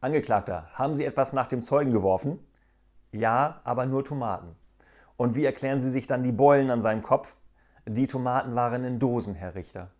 Angeklagter, haben Sie etwas nach dem Zeugen geworfen? Ja, aber nur Tomaten. Und wie erklären Sie sich dann die Beulen an seinem Kopf? Die Tomaten waren in Dosen, Herr Richter.